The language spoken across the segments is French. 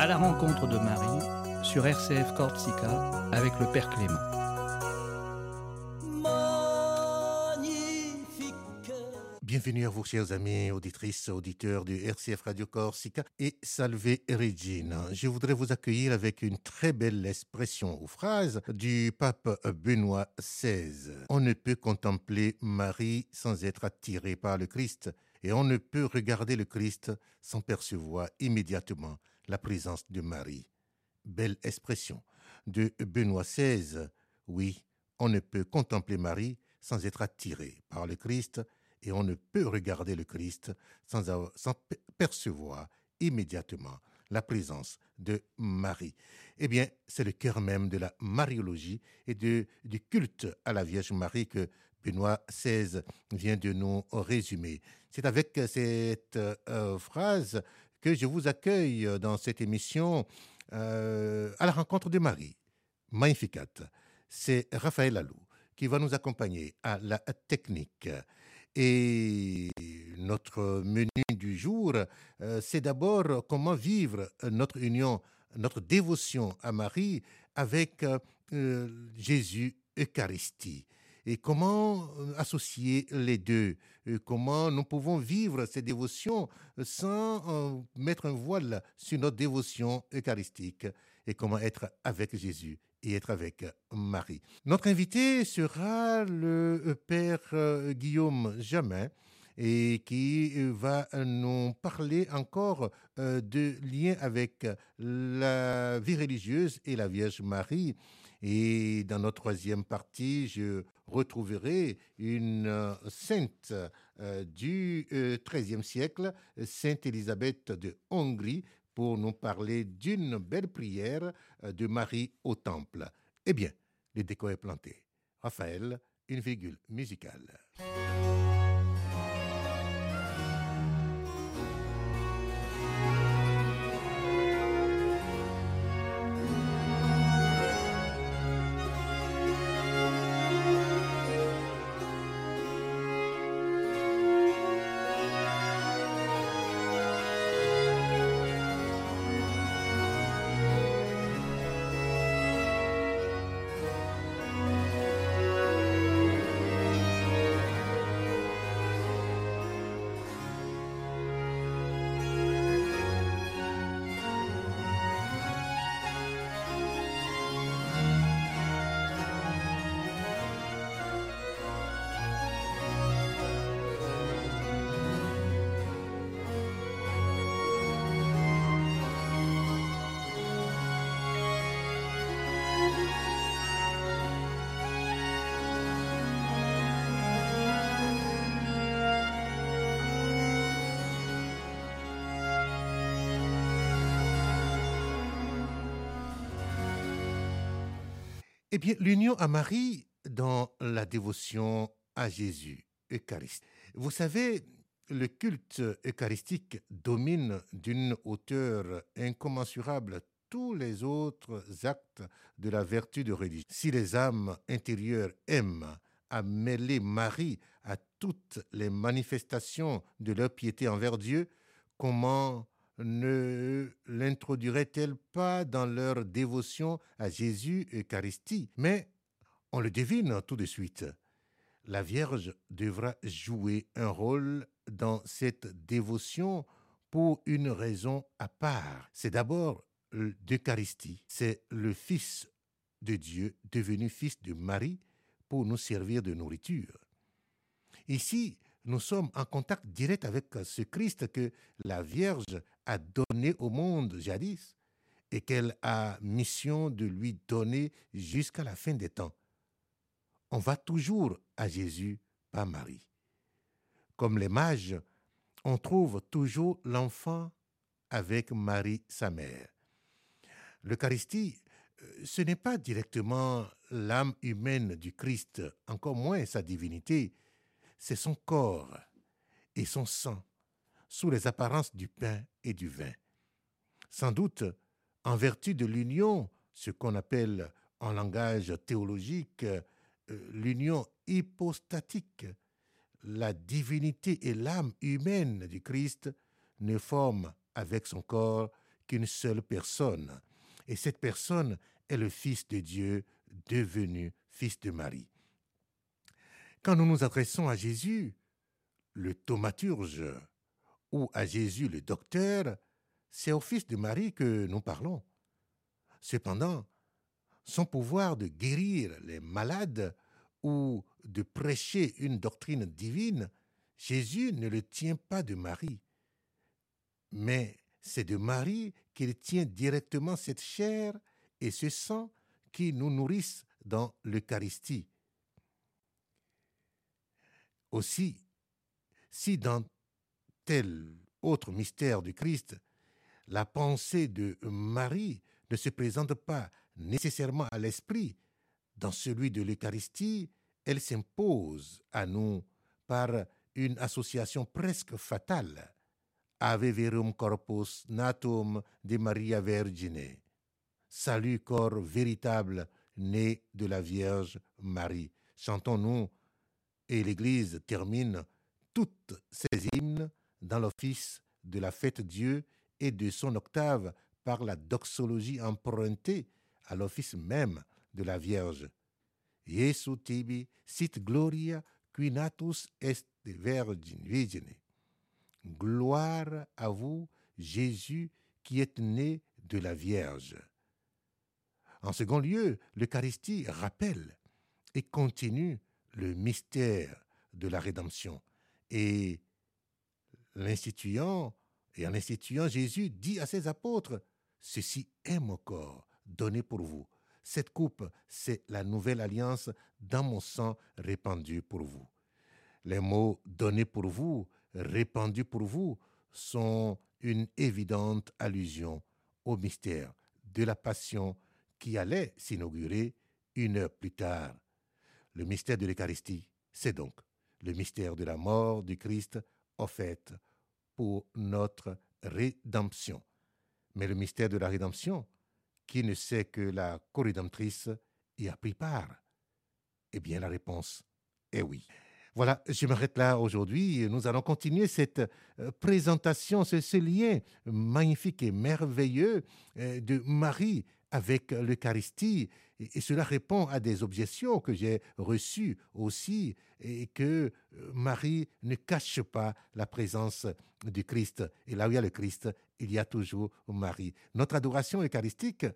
À la rencontre de Marie sur RCF Corsica avec le Père Clément. Bienvenue à vous, chers amis, auditrices, auditeurs du RCF Radio Corsica et Salve Regina. Je voudrais vous accueillir avec une très belle expression ou phrase du pape Benoît XVI. On ne peut contempler Marie sans être attiré par le Christ et on ne peut regarder le Christ sans percevoir immédiatement la présence de Marie. Belle expression de Benoît XVI. Oui, on ne peut contempler Marie sans être attiré par le Christ et on ne peut regarder le Christ sans, sans percevoir immédiatement la présence de Marie. Eh bien, c'est le cœur même de la mariologie et de, du culte à la Vierge Marie que Benoît XVI vient de nous résumer. C'est avec cette euh, phrase que je vous accueille dans cette émission euh, à la rencontre de Marie. Magnificat. C'est Raphaël Alou qui va nous accompagner à la technique. Et notre menu du jour, euh, c'est d'abord comment vivre notre union, notre dévotion à Marie avec euh, Jésus Eucharistie et comment euh, associer les deux, comment nous pouvons vivre ces dévotions sans mettre un voile sur notre dévotion eucharistique? Et comment être avec Jésus et être avec Marie? Notre invité sera le Père Guillaume Jamin et qui va nous parler encore de lien avec la vie religieuse et la Vierge Marie. Et dans notre troisième partie, je retrouverai une sainte du XIIIe siècle, Sainte Élisabeth de Hongrie, pour nous parler d'une belle prière de Marie au Temple. Eh bien, le décor est planté. Raphaël, une virgule musicale. Eh bien, l'union à Marie dans la dévotion à Jésus, Eucharistie. Vous savez, le culte eucharistique domine d'une hauteur incommensurable tous les autres actes de la vertu de religion. Si les âmes intérieures aiment à mêler Marie à toutes les manifestations de leur piété envers Dieu, comment ne l'introduirait-elle pas dans leur dévotion à Jésus Eucharistie? Mais on le devine tout de suite. La Vierge devra jouer un rôle dans cette dévotion pour une raison à part. C'est d'abord l'Eucharistie. C'est le Fils de Dieu devenu Fils de Marie pour nous servir de nourriture. Ici, nous sommes en contact direct avec ce Christ que la Vierge a donné au monde jadis et qu'elle a mission de lui donner jusqu'à la fin des temps. On va toujours à Jésus par Marie. Comme les mages, on trouve toujours l'enfant avec Marie, sa mère. L'Eucharistie, ce n'est pas directement l'âme humaine du Christ, encore moins sa divinité, c'est son corps et son sang sous les apparences du pain et du vin. Sans doute, en vertu de l'union, ce qu'on appelle en langage théologique l'union hypostatique, la divinité et l'âme humaine du Christ ne forment avec son corps qu'une seule personne. Et cette personne est le Fils de Dieu devenu Fils de Marie. Quand nous nous adressons à Jésus, le thaumaturge, ou à Jésus le docteur, c'est au Fils de Marie que nous parlons. Cependant, son pouvoir de guérir les malades ou de prêcher une doctrine divine, Jésus ne le tient pas de Marie, mais c'est de Marie qu'il tient directement cette chair et ce sang qui nous nourrissent dans l'Eucharistie. Aussi, si dans tel autre mystère du Christ, la pensée de Marie ne se présente pas nécessairement à l'esprit, dans celui de l'Eucharistie, elle s'impose à nous par une association presque fatale. Ave verum corpus natum de Maria Vergine. Salut corps véritable né de la Vierge Marie. Chantons-nous et l'Église termine toutes ses hymnes dans l'office de la fête Dieu et de son octave par la doxologie empruntée à l'office même de la Vierge. Jesu tibi sit gloria qui natus est virgine. Gloire à vous, Jésus, qui êtes né de la Vierge. En second lieu, l'Eucharistie rappelle et continue le mystère de la rédemption. Et l'instituant, et en instituant, Jésus dit à ses apôtres, Ceci est mon corps donné pour vous. Cette coupe, c'est la nouvelle alliance dans mon sang répandu pour vous. Les mots donnés pour vous, répandus pour vous, sont une évidente allusion au mystère de la passion qui allait s'inaugurer une heure plus tard. Le mystère de l'Eucharistie, c'est donc le mystère de la mort du Christ offerte pour notre rédemption. Mais le mystère de la rédemption, qui ne sait que la co-rédemptrice y a pris part? Eh bien, la réponse est oui. Voilà, je m'arrête là aujourd'hui. Nous allons continuer cette euh, présentation, ce, lien magnifique et merveilleux euh, de Marie avec l'Eucharistie. Et, cela répond à des objections que j'ai reçues aussi, et que euh, Marie ne cache pas la présence du Christ. Et là où il y a le Christ, il y a toujours Marie. Notre adoration eucharistique,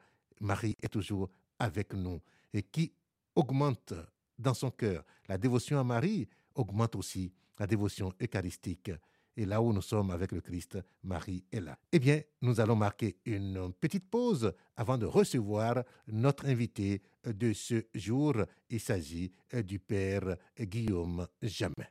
Marie est toujours avec nous. Et qui augmente dans son cœur la dévotion à Marie, augmente aussi la dévotion eucharistique. Et là où nous sommes avec le Christ, Marie est là. Eh bien, nous allons marquer une petite pause avant de recevoir notre invité de ce jour. Il s'agit du Père Guillaume Jamais.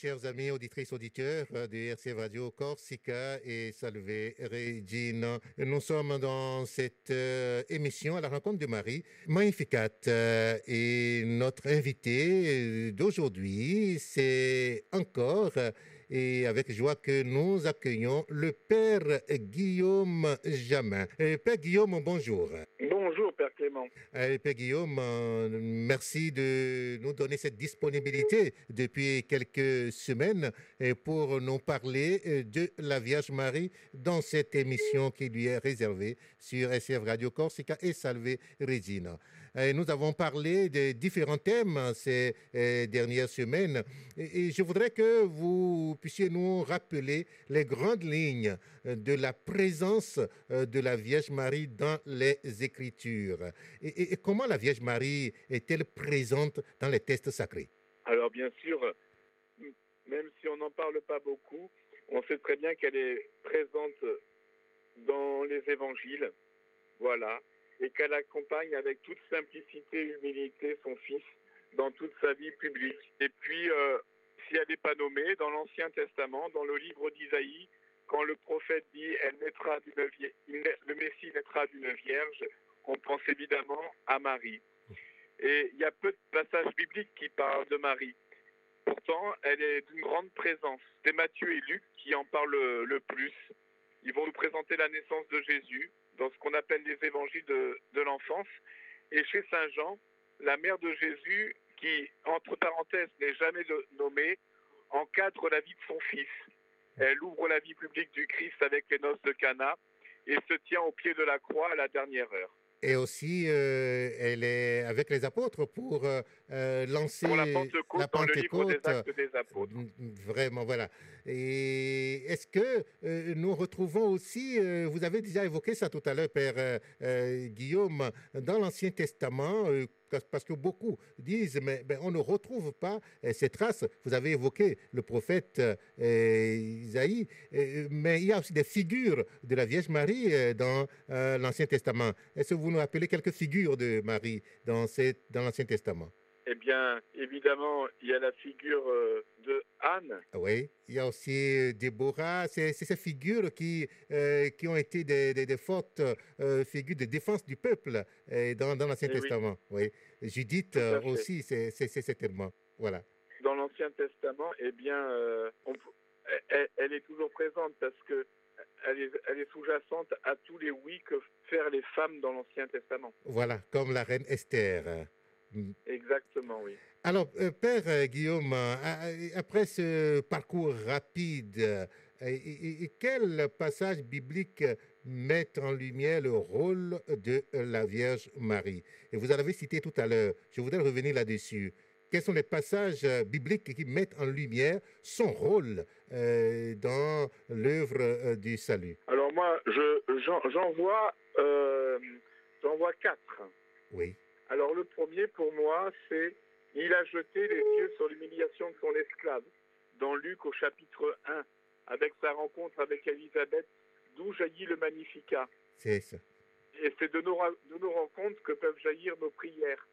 Chers amis auditrices, auditeurs de RCF Radio Corsica et Salve Regina. Nous sommes dans cette euh, émission à la rencontre de Marie, Magnificat. Euh, et notre invité d'aujourd'hui, c'est encore et avec joie que nous accueillons le Père Guillaume Jamin. Euh, Père Guillaume, bonjour. Bonjour, Père Clément. Euh, Père Guillaume, euh, merci de nous donner cette disponibilité depuis quelques semaines pour nous parler de la Vierge Marie dans cette émission qui lui est réservée sur SF Radio Corsica et Salve Regina. Nous avons parlé de différents thèmes ces dernières semaines et je voudrais que vous puissiez nous rappeler les grandes lignes de la présence de la Vierge Marie dans les Écritures et, comment la Vierge Marie est-elle présente dans les textes sacrés? Alors bien sûr, même si on n'en parle pas beaucoup, on sait très bien qu'elle est présente dans les évangiles. Voilà. Et qu'elle accompagne avec toute simplicité et humilité son fils dans toute sa vie publique. Et puis, euh, si elle n'est pas nommée, dans l'Ancien Testament, dans le livre d'Isaïe, quand le prophète dit elle naîtra le Messie naîtra d'une vierge, on pense évidemment à Marie. Et il y a peu de passages bibliques qui parlent de Marie. Pourtant, elle est d'une grande présence. C'est Matthieu et Luc qui en parlent le, le plus. Ils vont nous présenter la naissance de Jésus dans ce qu'on appelle les évangiles de, l'enfance. Et chez Saint Jean, la mère de Jésus, qui, entre parenthèses, n'est jamais nommée, encadre la vie de son fils. Elle ouvre la vie publique du Christ avec les noces de Cana et se tient au pied de la croix à la dernière heure. Et aussi, euh, elle est avec les apôtres pour euh, euh, lancer Pour la Pentecôte, la dans le livre des. Actes des Apôtres. Mm, Vraiment, voilà. Et est-ce que euh, nous retrouvons aussi, euh, vous avez déjà évoqué ça tout à l'heure, Père euh, Guillaume, dans l'Ancien Testament, parce- que beaucoup disent, mais on ne retrouve pas ces traces. Vous avez évoqué le prophète Isaïe, mais il y a aussi des figures de la Vierge Marie dans euh, l'Ancien Testament. Est-ce que vous nous rappelez quelques figures de Marie dans, cette- dans l'Ancien Testament? Eh bien, évidemment, il y a la figure euh, de Anne, Oui, il y a aussi Déborah, c'est ces figures qui, euh, qui ont été des, des- des fortes euh, figures de défense du peuple euh, dans, dans l'Ancien Eh oui. Testament. Oui. Judith aussi, c'est certainement. Voilà. dans l'Ancien Testament, eh bien, on elle, elle est toujours présente parce que elle est, elle est sous-jacente à tous les oui que faire les femmes dans l'Ancien Testament. Voilà, comme la reine Esther. Exactement, oui. Alors, euh, Père euh, Guillaume, euh, après ce parcours rapide, quel passage biblique met en lumière le rôle de la Vierge Marie? Et vous en avez cité tout à l'heure, je voudrais revenir là-dessus. Quels sont les passages bibliques qui mettent en lumière son rôle dans l'œuvre du salut? Alors moi, je, j'en, vois, euh, j'en vois quatre. Oui, Alors le premier pour moi, c'est il a jeté les yeux sur l'humiliation de son esclave dans Luc au chapitre 1, avec sa rencontre avec Élisabeth, d'où jaillit le Magnificat. c'est ça. Et c'est de nos, ra- de nos rencontres que peuvent jaillir nos prières.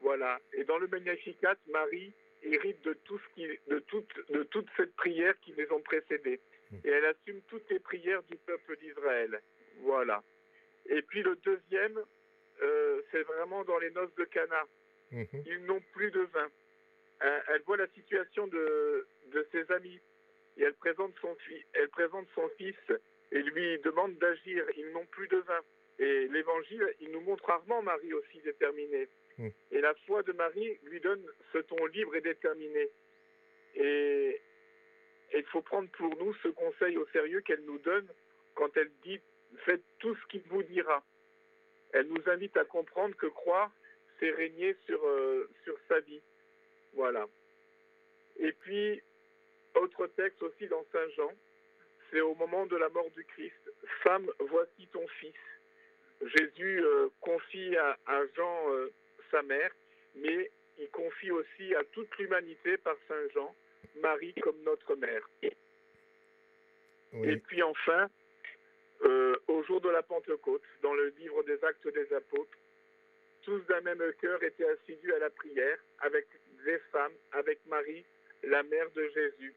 Voilà. Et dans le Magnificat, Marie hérite de tout ce qui, de toute, de toute cette prière qui les ont précédées. Et elle assume toutes les prières du peuple d'Israël. Voilà. Et puis le deuxième, euh, c'est vraiment dans les noces de Cana. Mhm. Ils n'ont plus de vin. Euh, elle voit la situation de, de ses amis et elle présente son, elle présente son fils et lui demande d'agir. Ils n'ont plus de vin. Et l'évangile, il nous montre rarement Marie aussi déterminée. Mm. Et la foi de Marie lui donne ce ton libre et déterminé. Et il faut prendre pour nous ce conseil au sérieux qu'elle nous donne quand elle dit faites tout ce qu'il vous dira. Elle nous invite à comprendre que croire, c'est régner sur, euh, sur sa vie. Voilà. Et puis, autre texte aussi dans Saint Jean, c'est au moment de la mort du Christ. Femme, voici ton fils. Jésus euh, confie à, à Jean euh, sa mère, mais il confie aussi à toute l'humanité par Saint Jean, Marie comme notre mère. Et puis enfin, jour de la Pentecôte, dans le livre des Actes des Apôtres, tous d'un même cœur étaient assidus à la prière, avec des femmes, avec Marie, la mère de Jésus.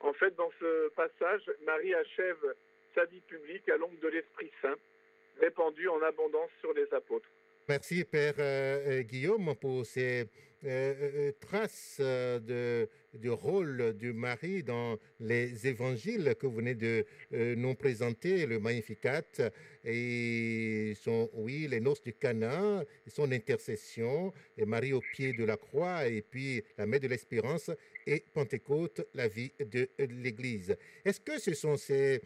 En fait, dans ce passage, Marie achève sa vie publique à l'ombre de l'Esprit Saint, répandu en abondance sur les apôtres. Merci, Père euh, euh, Guillaume, pour ces euh, euh, euh, de, du rôle de Marie dans les évangiles que vous venez de nous présenter, le Magnificat, et oui, les noces du Cana, son intercession, et Marie au pied de la croix, et puis la mère de l'espérance, et Pentecôte, la vie de l'Église. Est-ce que ce sont ces,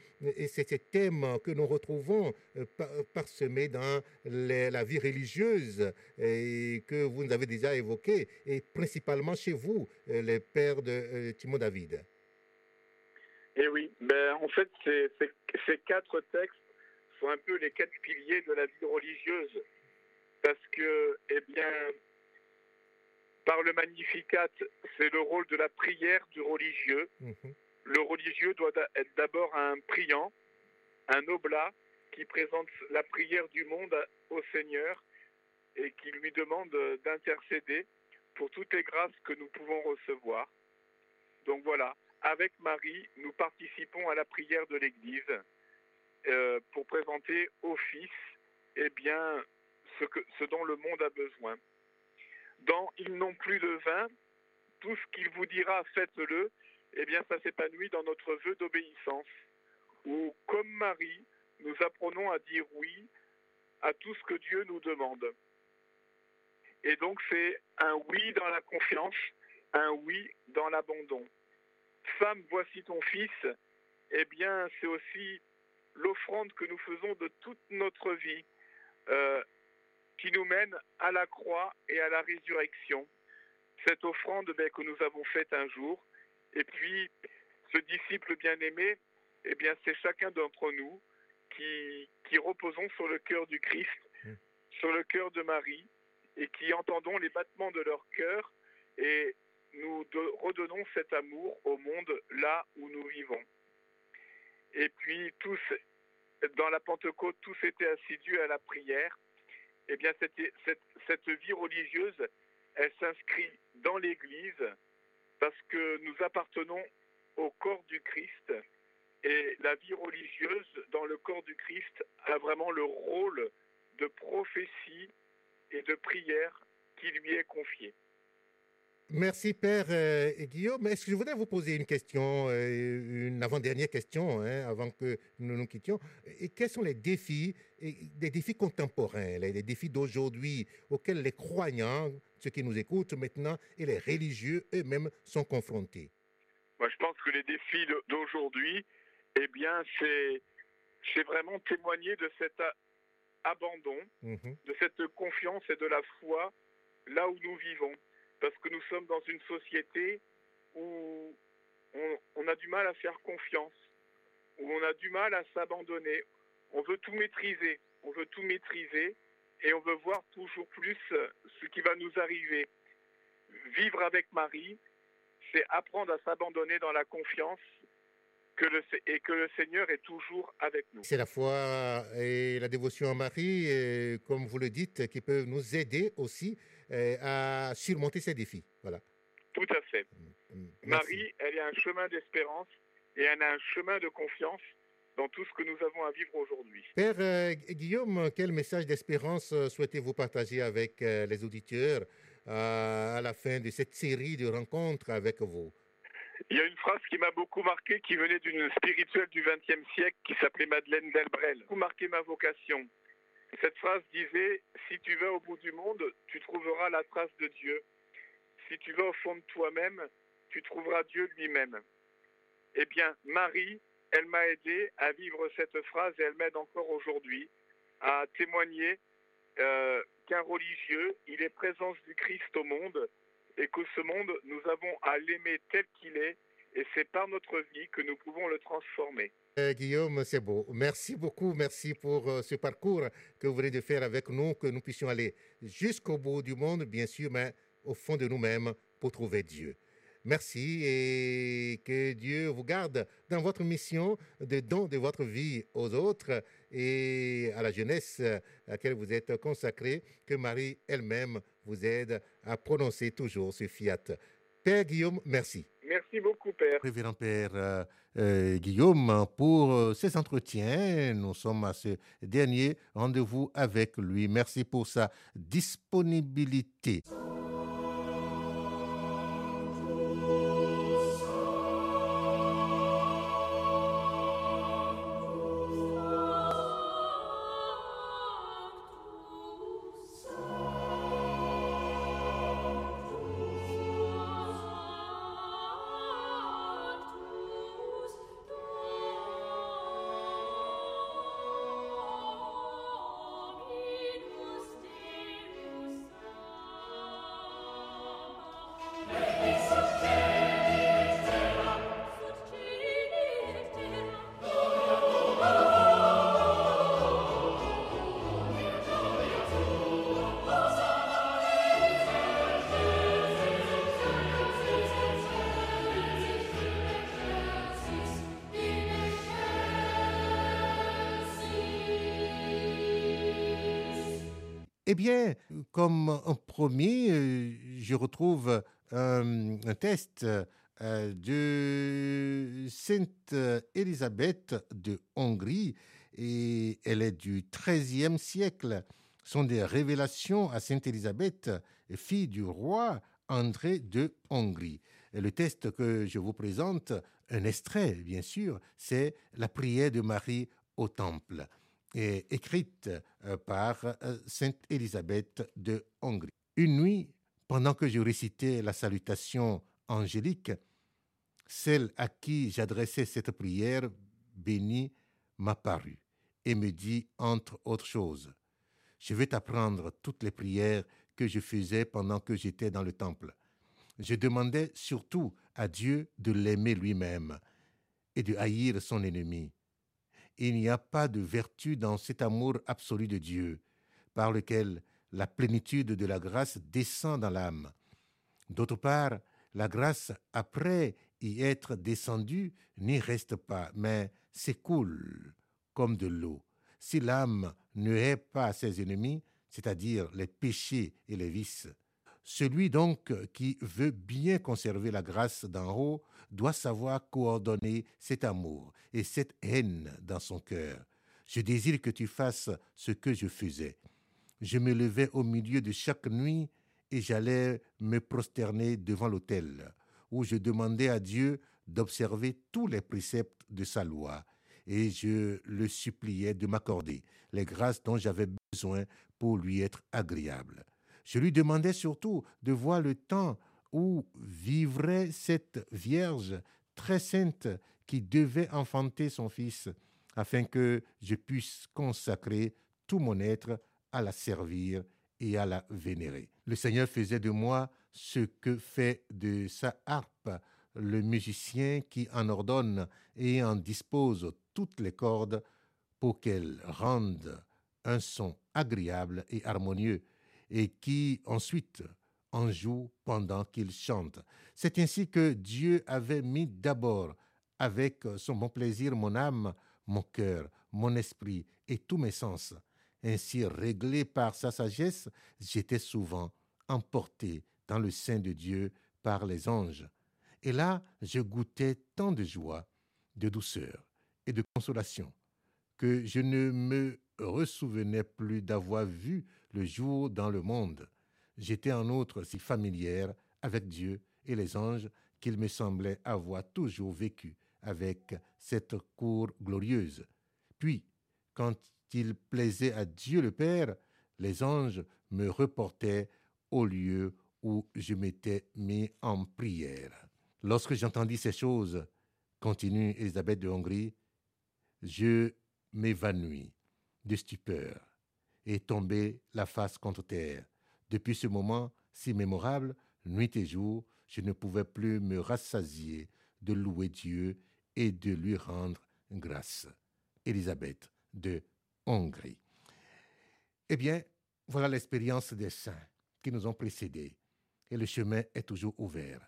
thèmes que nous retrouvons euh, par- parsemés dans la vie religieuse et que vous nous avez déjà évoqué, et principalement chez vous, euh, les pères de euh, Timon David? Et oui, ben, en fait, ces quatre textes sont un peu les quatre piliers de la vie religieuse. Parce que, eh bien, par le Magnificat, c'est le rôle de la prière du religieux. Mhm. Le religieux doit être d'abord un priant, un oblat, qui présente la prière du monde au Seigneur et qui lui demande d'intercéder pour toutes les grâces que nous pouvons recevoir. Donc voilà, avec Marie, nous participons à la prière de l'Église euh, pour présenter au Fils eh bien, ce, que, ce dont le monde a besoin. Dans Ils n'ont plus de vin, tout ce qu'il vous dira, faites-le, eh bien, ça s'épanouit dans notre vœu d'obéissance, où, comme Marie, nous apprenons à dire oui à tout ce que Dieu nous demande. Et donc, c'est un oui dans la confiance, un oui dans l'abandon. Femme, voici ton fils, eh bien, c'est aussi l'offrande que nous faisons de toute notre vie, euh, qui nous mène à la croix et à la résurrection. Cette offrande ben, que nous avons faite un jour, et puis ce disciple bien-aimé, eh bien, c'est chacun d'entre nous qui, qui reposons sur le cœur du Christ, mmh. sur le cœur de Marie, et qui entendons les battements de leur cœur et nous redonnons cet amour au monde là où nous vivons. Et puis tous, dans la Pentecôte, tous étaient assidus à la prière. Eh bien, cette, vie religieuse, elle s'inscrit dans l'Église parce que nous appartenons au corps du Christ et la vie religieuse dans le corps du Christ a vraiment le rôle de prophétie et de prière qui lui est confié. Merci Père euh, Guillaume. Est-ce que je voudrais vous poser une question, euh, une avant-dernière question, hein, avant que nous nous quittions? Et quels sont les défis, des défis contemporains, les, défis d'aujourd'hui auxquels les croyants, ceux qui nous écoutent maintenant, et les religieux eux-mêmes sont confrontés? Moi, je pense que les défis d'aujourd'hui, eh bien, c'est vraiment témoigner de cet abandon, mhm. de cette confiance et de la foi là où nous vivons. Parce que nous sommes dans une société où on, a du mal à faire confiance, où on a du mal à s'abandonner. On veut tout maîtriser, on veut tout maîtriser et on veut voir toujours plus ce qui va nous arriver. Vivre avec Marie, c'est apprendre à s'abandonner dans la confiance que le, et que le Seigneur est toujours avec nous. C'est la foi et la dévotion à Marie, et, comme vous le dites, qui peuvent nous aider aussi euh, à surmonter ces défis. Voilà. Tout à fait. Mm, mm, Marie, elle a un chemin d'espérance et elle a un chemin de confiance dans tout ce que nous avons à vivre aujourd'hui. Père euh, Guillaume, quel message d'espérance euh, souhaitez-vous partager avec les auditeurs à la fin de cette série de rencontres avec vous? Il y a une phrase qui m'a beaucoup marqué, qui venait d'une spirituelle du XXe siècle, qui s'appelait Madeleine Delbrel. Beaucoup marqué ma vocation. Cette phrase disait Si tu vas au bout du monde, tu trouveras la trace de Dieu. Si tu vas au fond de toi-même, tu trouveras Dieu lui-même. Eh bien, Marie, elle m'a aidé à vivre cette phrase et elle m'aide encore aujourd'hui à témoigner euh, qu'un religieux, il est présence du Christ au monde et que ce monde, nous avons à l'aimer tel qu'il est, et c'est par notre vie que nous pouvons le transformer. Euh, Guillaume, c'est beau. Merci beaucoup. Merci pour euh, ce parcours que vous venez de faire avec nous, que nous puissions aller jusqu'au bout du monde, bien sûr, mais au fond de nous-mêmes pour trouver Dieu. Merci et que Dieu vous garde dans votre mission de don de votre vie aux autres et à la jeunesse à laquelle vous êtes consacré, que Marie elle-même vous aide à prononcer toujours ce fiat. Père Guillaume, merci. Merci beaucoup, Père. Révérend Père euh, euh, Guillaume, pour euh, ces entretiens, nous sommes à ce dernier rendez-vous avec lui. Merci pour sa disponibilité. Eh bien, comme premier, euh, je retrouve un, test euh, de Sainte Élisabeth de Hongrie et elle est du XIIIe siècle. Ce sont des révélations à Sainte Élisabeth, fille du roi André de Hongrie. Et le test que je vous présente, un extrait bien sûr, c'est la prière de Marie au temple, et écrite euh, par euh, Sainte Élisabeth de Hongrie. Une nuit, pendant que je récitais la salutation angélique, celle à qui j'adressais cette prière bénie m'apparut et me dit, entre autres choses, Je vais t'apprendre toutes les prières que je faisais pendant que j'étais dans le temple. Je demandais surtout à Dieu de l'aimer lui-même et de haïr son ennemi. Il n'y a pas de vertu dans cet amour absolu de Dieu, par lequel la plénitude de la grâce descend dans l'âme. D'autre part, la grâce, après y être descendue, n'y reste pas, mais s'écoule comme de l'eau. Si l'âme ne hait pas ses ennemis, c'est-à-dire les péchés et les vices, celui donc qui veut bien conserver la grâce d'en haut doit savoir coordonner cet amour et cette haine dans son cœur. Je désire que tu fasses ce que je faisais. Je me levais au milieu de chaque nuit et j'allais me prosterner devant l'autel, où je demandais à Dieu d'observer tous les préceptes de sa loi, et je le suppliais de m'accorder les grâces dont j'avais besoin pour lui être agréable. Je lui demandais surtout de voir le temps où vivrait cette Vierge très sainte qui devait enfanter son Fils, afin que je puisse consacrer tout mon être à la servir et à la vénérer. Le Seigneur faisait de moi ce que fait de sa harpe le musicien qui en ordonne et en dispose toutes les cordes pour qu'elles rendent un son agréable et harmonieux, et qui ensuite en joue pendant qu'il chante. C'est ainsi que Dieu avait mis d'abord avec son bon plaisir mon âme, mon cœur, mon esprit et tous mes sens. Ainsi réglé par sa sagesse, j'étais souvent emporté dans le sein de Dieu par les anges. Et là, je goûtais tant de joie, de douceur et de consolation que je ne me ressouvenais plus d'avoir vu le jour dans le monde. J'étais en outre si familière avec Dieu et les anges qu'il me semblait avoir toujours vécu avec cette cour glorieuse. Puis, quand il plaisait à Dieu le Père, les anges me reportaient au lieu où je m'étais mis en prière. Lorsque j'entendis ces choses, continue Elisabeth de Hongrie, je m'évanouis de stupeur et tombai la face contre terre. Depuis ce moment si mémorable, nuit et jour, je ne pouvais plus me rassasier de louer Dieu et de lui rendre grâce. Élisabeth de Hongrie. Eh bien, voilà l'expérience des saints qui nous ont précédés. Et le chemin est toujours ouvert.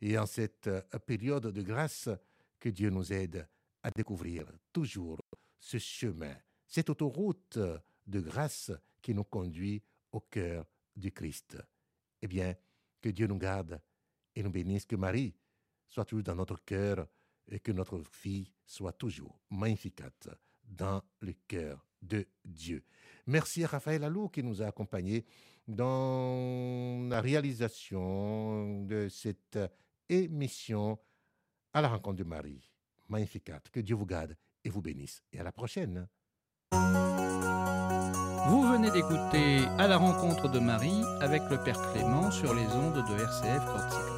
Et en cette euh, période de grâce, que Dieu nous aide à découvrir toujours ce chemin, cette autoroute de grâce qui nous conduit au cœur du Christ. Eh bien, que Dieu nous garde et nous bénisse, que Marie soit toujours dans notre cœur et que notre fille soit toujours magnificate dans le cœur de Dieu. Merci à Raphaël Allou qui nous a accompagnés dans la réalisation de cette émission à la rencontre de Marie. Magnificat. Que Dieu vous garde et vous bénisse. Et à la prochaine. Vous venez d'écouter À la rencontre de Marie avec le Père Clément sur les ondes de RCF Corsica.